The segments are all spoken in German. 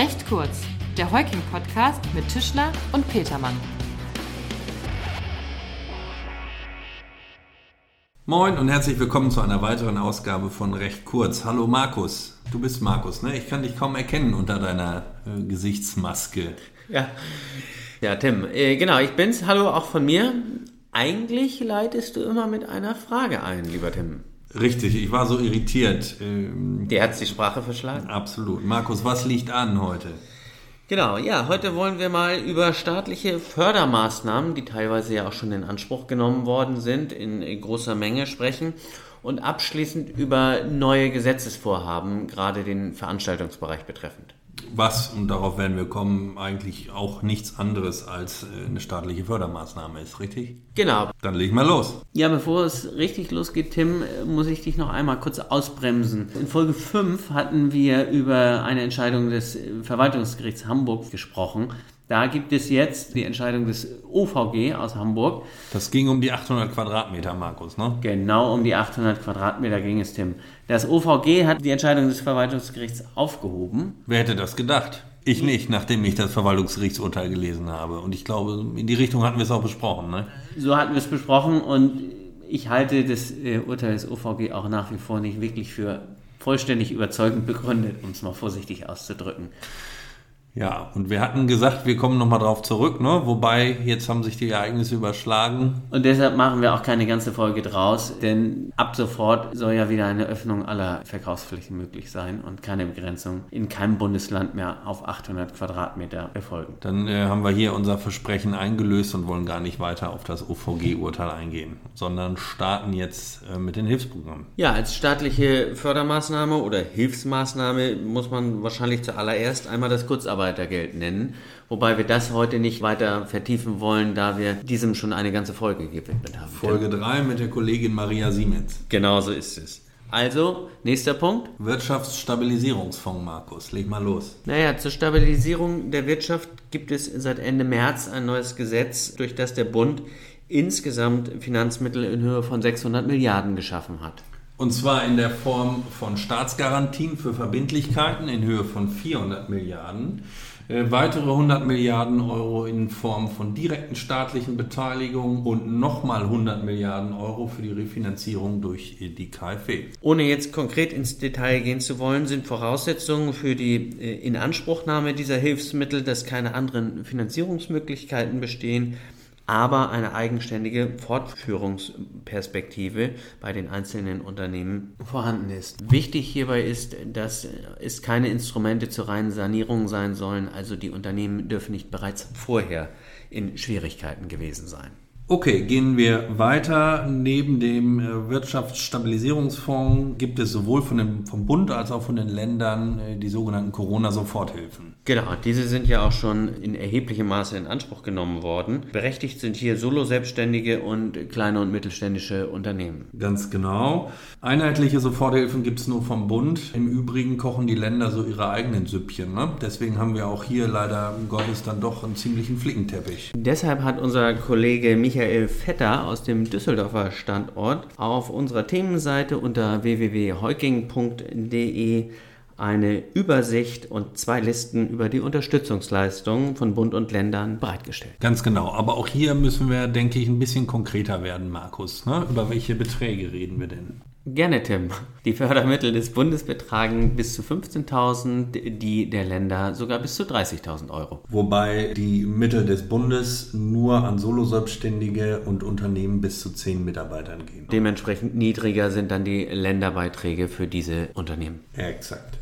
Recht kurz, der Heuking-Podcast mit Tischler und Petermann. Moin und herzlich willkommen zu einer weiteren Ausgabe von Recht kurz. Hallo Markus. Du bist Markus, ne? Ich kann dich kaum erkennen unter deiner äh, Gesichtsmaske. Ja. Ja, Tim. Äh, genau, ich bin's. Hallo auch von mir. Eigentlich leitest du immer mit einer Frage ein, lieber Tim. Richtig, ich war so irritiert. Ähm, Dir hat's die Sprache verschlagen? absolut. Markus, was liegt an heute? Genau, ja, heute wollen wir mal über staatliche Fördermaßnahmen, die teilweise ja auch schon in Anspruch genommen worden sind, in großer Menge sprechen und abschließend über neue Gesetzesvorhaben, gerade den Veranstaltungsbereich betreffend. Was, und darauf werden wir kommen, eigentlich auch nichts anderes als äh, eine staatliche Fördermaßnahme ist, richtig? Genau. Dann leg mal los. Ja, bevor es richtig losgeht, Tim, äh, muss ich dich noch einmal kurz ausbremsen. In Folge 5 hatten wir über eine Entscheidung des Verwaltungsgerichts Hamburg gesprochen. Da gibt es jetzt die Entscheidung des OVG aus Hamburg. Das ging um die 800 Quadratmeter, Markus, ne? Genau um die 800 Quadratmeter ging es, Tim. Das OVG hat die Entscheidung des Verwaltungsgerichts aufgehoben. Wer hätte das gedacht? Ich nicht, nachdem ich das Verwaltungsgerichtsurteil gelesen habe. Und ich glaube, in die Richtung hatten wir es auch besprochen, ne? So hatten wir es besprochen und ich halte das äh, Urteil des OVG auch nach wie vor nicht wirklich für vollständig überzeugend begründet, um es mal vorsichtig auszudrücken. Ja, und wir hatten gesagt, wir kommen nochmal drauf zurück, ne? Wobei, jetzt haben sich die Ereignisse überschlagen. Und deshalb machen wir auch keine ganze Folge draus, denn ab sofort soll ja wieder eine Öffnung aller Verkaufsflächen möglich sein und keine Begrenzung in keinem Bundesland mehr auf 800 Quadratmeter erfolgen. Dann äh, haben wir hier unser Versprechen eingelöst und wollen gar nicht weiter auf das OVG-Urteil eingehen, sondern starten jetzt äh, mit den Hilfsprogrammen. Ja, als staatliche Fördermaßnahme oder Hilfsmaßnahme muss man wahrscheinlich zuallererst einmal das Kurzarbeitergeld nennen, wobei wir das heute nicht weiter vertiefen wollen, da wir diesem schon eine ganze Folge gewidmet haben. Folge 3 mit der Kollegin Maria Siemens. Genau so ist es. Also, nächster Punkt. Wirtschaftsstabilisierungsfonds, Markus, leg mal los. Naja, zur Stabilisierung der Wirtschaft gibt es seit Ende März ein neues Gesetz, durch das der Bund insgesamt Finanzmittel in Höhe von 600 Milliarden geschaffen hat. Und zwar in der Form von Staatsgarantien für Verbindlichkeiten in Höhe von 400 Milliarden, äh, weitere 100 Milliarden Euro in Form von direkten staatlichen Beteiligungen und nochmal 100 Milliarden Euro für die Refinanzierung durch äh, die KfW. Ohne jetzt konkret ins Detail gehen zu wollen, sind Voraussetzungen für die äh, Inanspruchnahme dieser Hilfsmittel, dass keine anderen Finanzierungsmöglichkeiten bestehen, aber eine eigenständige Fortführungsperspektive bei den einzelnen Unternehmen vorhanden ist. Wichtig hierbei ist, dass es keine Instrumente zur reinen Sanierung sein sollen, also die Unternehmen dürfen nicht bereits vorher in Schwierigkeiten gewesen sein. Okay, gehen wir weiter. Neben dem äh, Wirtschaftsstabilisierungsfonds gibt es sowohl von dem, vom Bund als auch von den Ländern äh, die sogenannten Corona-Soforthilfen. Genau, diese sind ja auch schon in erheblichem Maße in Anspruch genommen worden. Berechtigt sind hier Solo-Selbstständige und kleine und mittelständische Unternehmen. Ganz genau. Einheitliche Soforthilfen gibt es nur vom Bund. Im Übrigen kochen die Länder so ihre eigenen Süppchen. Ne? Deswegen haben wir auch hier leider Gottes dann doch einen ziemlichen Flickenteppich. Deshalb hat unser Kollege Michael Vetter aus dem Düsseldorfer Standort auf unserer Themenseite unter www.heuking.de eine Übersicht und zwei Listen über die Unterstützungsleistungen von Bund und Ländern bereitgestellt. Ganz genau. Aber auch hier müssen wir, denke ich, ein bisschen konkreter werden, Markus. Ne? Über welche Beträge reden wir denn? Gerne, Tim. Die Fördermittel des Bundes betragen bis zu 15.000, die der Länder sogar bis zu 30.000 Euro. Wobei die Mittel des Bundes nur an Soloselbstständige und Unternehmen bis zu 10 Mitarbeitern gehen. Dementsprechend niedriger sind dann die Länderbeiträge für diese Unternehmen. Ja, exakt.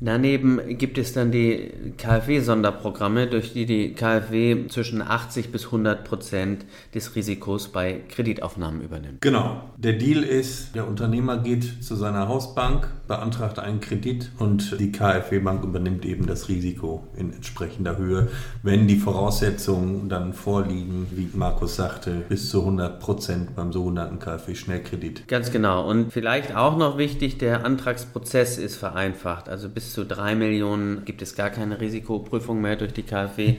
Daneben gibt es dann die KfW-Sonderprogramme, durch die die KfW zwischen 80 bis 100 Prozent des Risikos bei Kreditaufnahmen übernimmt. Genau. Der Deal ist, der Unternehmer geht zu seiner Hausbank, beantragt einen Kredit und die KfW-Bank übernimmt eben das Risiko in entsprechender Höhe, wenn die Voraussetzungen dann vorliegen, wie Markus sagte, bis zu 100 Prozent beim sogenannten KfW-Schnellkredit. Ganz genau. Und vielleicht auch noch wichtig, der Antragsprozess ist vereinfacht. Also bis zu drei Millionen gibt es gar keine Risikoprüfung mehr durch die KfW.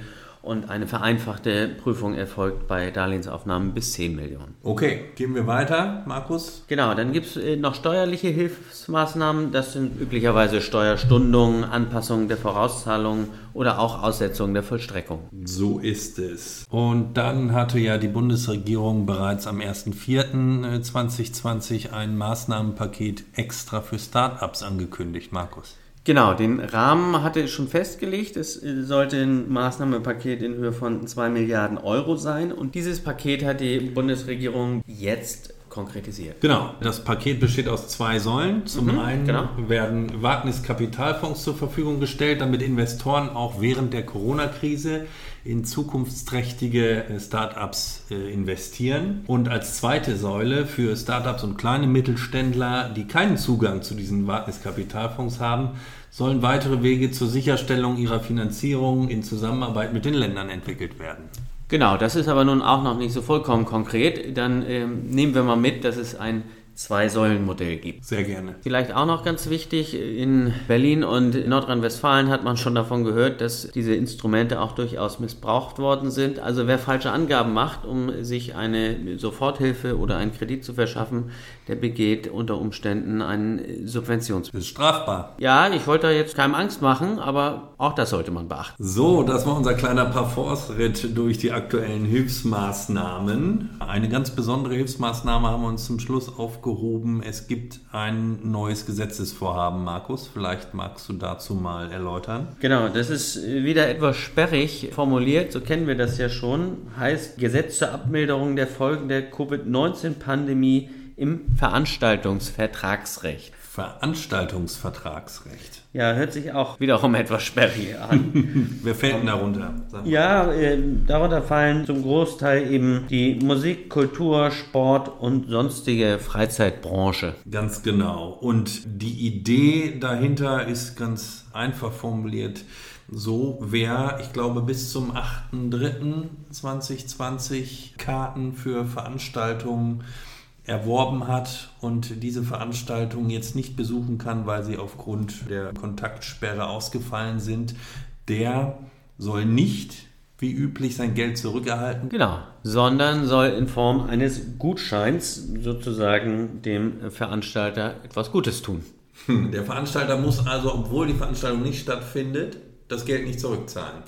und eine vereinfachte Prüfung erfolgt bei Darlehensaufnahmen bis 10 Millionen. Okay, gehen wir weiter, Markus. Genau, dann gibt es noch steuerliche Hilfsmaßnahmen. Das sind üblicherweise Steuerstundungen, Anpassungen der Vorauszahlungen oder auch Aussetzungen der Vollstreckung. So ist es. Und dann hatte ja die Bundesregierung bereits am 1.4.2020 ein Maßnahmenpaket extra für Start-ups angekündigt, Markus. Genau, den Rahmen hatte es schon festgelegt. Es sollte ein Maßnahmenpaket in Höhe von 2 Milliarden Euro sein. Und dieses Paket hat die Bundesregierung jetzt konkretisiert. Genau, das Paket besteht aus zwei Säulen. Zum Mhm, einen genau. werden Wagniskapitalfonds zur Verfügung gestellt, damit Investoren auch während der Corona-Krise in zukunftsträchtige äh, Startups äh, investieren. Und als zweite Säule für Startups und kleine Mittelständler, die keinen Zugang zu diesen Wagniskapitalfonds haben, sollen weitere Wege zur Sicherstellung ihrer Finanzierung in Zusammenarbeit mit den Ländern entwickelt werden. Genau, das ist aber nun auch noch nicht so vollkommen konkret. Dann ähm, nehmen wir mal mit, dass es ein Zwei-Säulen-Modell gibt. Sehr gerne. Vielleicht auch noch ganz wichtig, in Berlin und in Nordrhein-Westfalen hat man schon davon gehört, dass diese Instrumente auch durchaus missbraucht worden sind. Also wer falsche Angaben macht, um sich eine Soforthilfe oder einen Kredit zu verschaffen, der begeht unter Umständen einen Subventions... Das ist strafbar. Ja, ich wollte da jetzt keinem Angst machen, aber auch das sollte man beachten. So, das war unser kleiner Parforce-Ritt durch die aktuellen Hilfsmaßnahmen. Eine ganz besondere Hilfsmaßnahme haben wir uns zum Schluss aufgehoben. Es gibt ein neues Gesetzesvorhaben, Markus. Vielleicht magst du dazu mal erläutern. Genau, das ist wieder etwas sperrig formuliert, so kennen wir das ja schon. Heißt Gesetz zur Abmilderung der Folgen der Covid-19-Pandemie im Veranstaltungsvertragsrecht. Veranstaltungsvertragsrecht. Ja, hört sich auch wiederum etwas sperrig an. Wer fällt denn darunter? Ja, äh, darunter fallen zum Großteil eben die Musik, Kultur, Sport und sonstige Freizeitbranche. Ganz genau. Und die Idee dahinter ist ganz einfach formuliert. So, wer, ich glaube, bis zum 8.3.2020 Karten für Veranstaltungen erworben hat und diese Veranstaltungen jetzt nicht besuchen kann, weil sie aufgrund der Kontaktsperre ausgefallen sind, der soll nicht wie üblich sein Geld zurückerhalten. Genau, sondern soll in Form eines Gutscheins sozusagen dem Veranstalter etwas Gutes tun. Der Veranstalter muss also, obwohl die Veranstaltung nicht stattfindet, das Geld nicht zurückzahlen.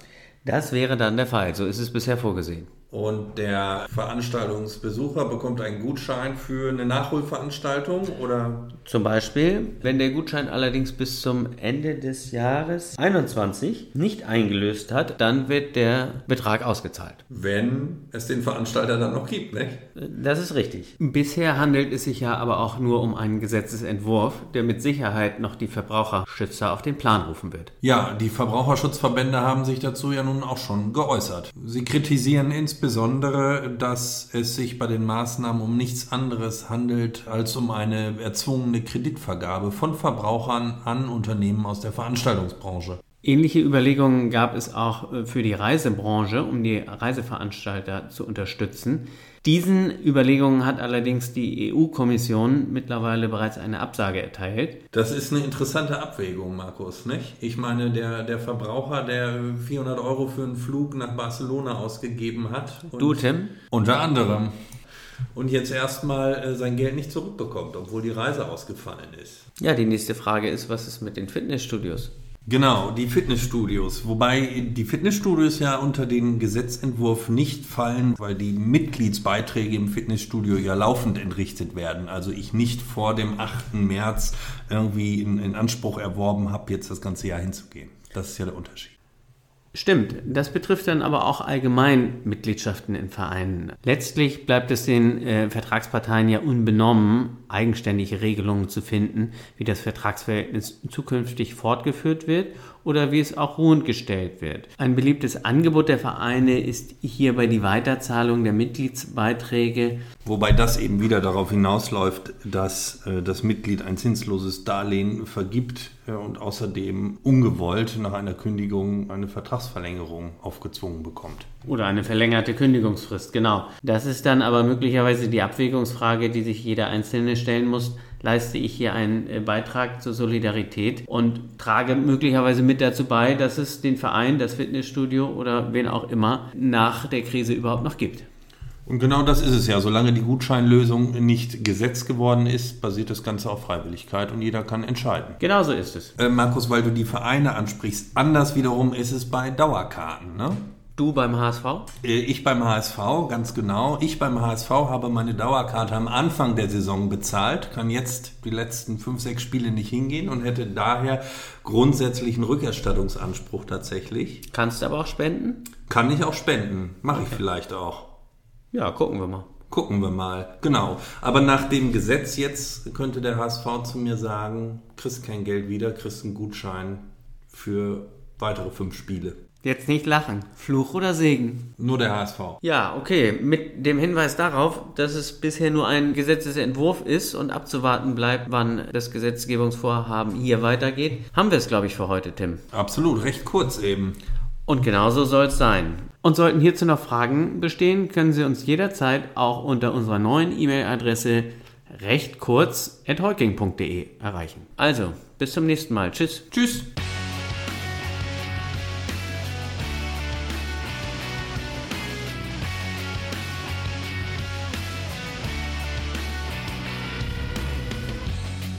Das wäre dann der Fall. So ist es bisher vorgesehen. Und der Veranstaltungsbesucher bekommt einen Gutschein für eine Nachholveranstaltung oder Zum Beispiel, wenn der Gutschein allerdings bis zum Ende des Jahres 21 nicht eingelöst hat, dann wird der Betrag ausgezahlt. wenn es den Veranstalter dann noch gibt, nicht? Das ist richtig. Bisher handelt es sich ja aber auch nur um einen Gesetzesentwurf, der mit Sicherheit noch die Verbraucherschützer auf den Plan rufen wird. Ja, die Verbraucherschutzverbände haben sich dazu ja nun auch schon geäußert. Sie kritisieren insbesondere, dass es sich bei den Maßnahmen um nichts anderes handelt als um eine erzwungene Kreditvergabe von Verbrauchern an Unternehmen aus der Veranstaltungsbranche. Ähnliche Überlegungen gab es auch äh, für die Reisebranche, um die Reiseveranstalter zu unterstützen. Diesen Überlegungen hat allerdings die EU-Kommission mittlerweile bereits eine Absage erteilt. Das ist eine interessante Abwägung, Markus, nicht? Ich meine, der, der Verbraucher, der 400 Euro für einen Flug nach Barcelona ausgegeben hat. und- Du, Tim? Unter anderem. Und jetzt erstmal äh, sein Geld nicht zurückbekommt, obwohl die Reise ausgefallen ist. Ja, die nächste Frage ist, was ist mit den Fitnessstudios? Genau, die Fitnessstudios. Wobei die Fitnessstudios ja unter den Gesetzentwurf nicht fallen, weil die Mitgliedsbeiträge im Fitnessstudio ja laufend entrichtet werden. Also ich nicht vor dem 8. März irgendwie in, in Anspruch erworben habe, jetzt das ganze Jahr hinzugehen. Das ist ja der Unterschied. Stimmt, das betrifft dann aber auch allgemein Mitgliedschaften in Vereinen. Letztlich bleibt es den äh, Vertragsparteien ja unbenommen, eigenständige Regelungen zu finden, wie das Vertragsverhältnis zukünftig fortgeführt wird oder wie es auch ruhend gestellt wird. Ein beliebtes Angebot der Vereine ist hierbei die Weiterzahlung der Mitgliedsbeiträge. Wobei das eben wieder darauf hinausläuft, dass äh, das Mitglied ein zinsloses Darlehen vergibt äh, und außerdem ungewollt nach einer Kündigung eine Vertragsverlängerung aufgezwungen bekommt. Oder eine verlängerte Kündigungsfrist, genau. Das ist dann aber möglicherweise die Abwägungsfrage, die sich jeder Einzelne stellen musst, leiste ich hier einen äh, Beitrag zur Solidarität und trage möglicherweise mit dazu bei, dass es den Verein, das Fitnessstudio oder wen auch immer nach der Krise überhaupt noch gibt. Und genau das ist es ja. Solange die Gutscheinlösung nicht Gesetz geworden ist, basiert das Ganze auf Freiwilligkeit und jeder kann entscheiden. Genau so ist es. Äh, Markus, weil du die Vereine ansprichst, anders wiederum ist es bei Dauerkarten. Ne? Du beim HSV? Äh, ich beim HSV, ganz genau. Ich beim HSV habe meine Dauerkarte am Anfang der Saison bezahlt, kann jetzt die letzten fünf, sechs Spiele nicht hingehen und hätte daher grundsätzlich einen Rückerstattungsanspruch tatsächlich. Kannst du aber auch spenden? Kann ich auch spenden, mache ich vielleicht auch. Ja, gucken wir mal. Gucken wir mal, genau. Aber nach dem Gesetz jetzt könnte der HSV zu mir sagen, kriegst kein Geld wieder, kriegst einen Gutschein für weitere fünf Spiele. Jetzt nicht lachen. Fluch oder Segen? Nur der HSV. Ja, okay. Mit dem Hinweis darauf, dass es bisher nur ein Gesetzesentwurf ist und abzuwarten bleibt, wann das Gesetzgebungsvorhaben hier weitergeht, haben wir es, glaube ich, für heute, Tim. Absolut, recht kurz eben. Und genauso soll es sein. Und sollten hierzu noch Fragen bestehen, können Sie uns jederzeit auch unter unserer neuen E-Mail-Adresse recht kurz at erreichen. Also, bis zum nächsten Mal. Tschüss. Tschüss.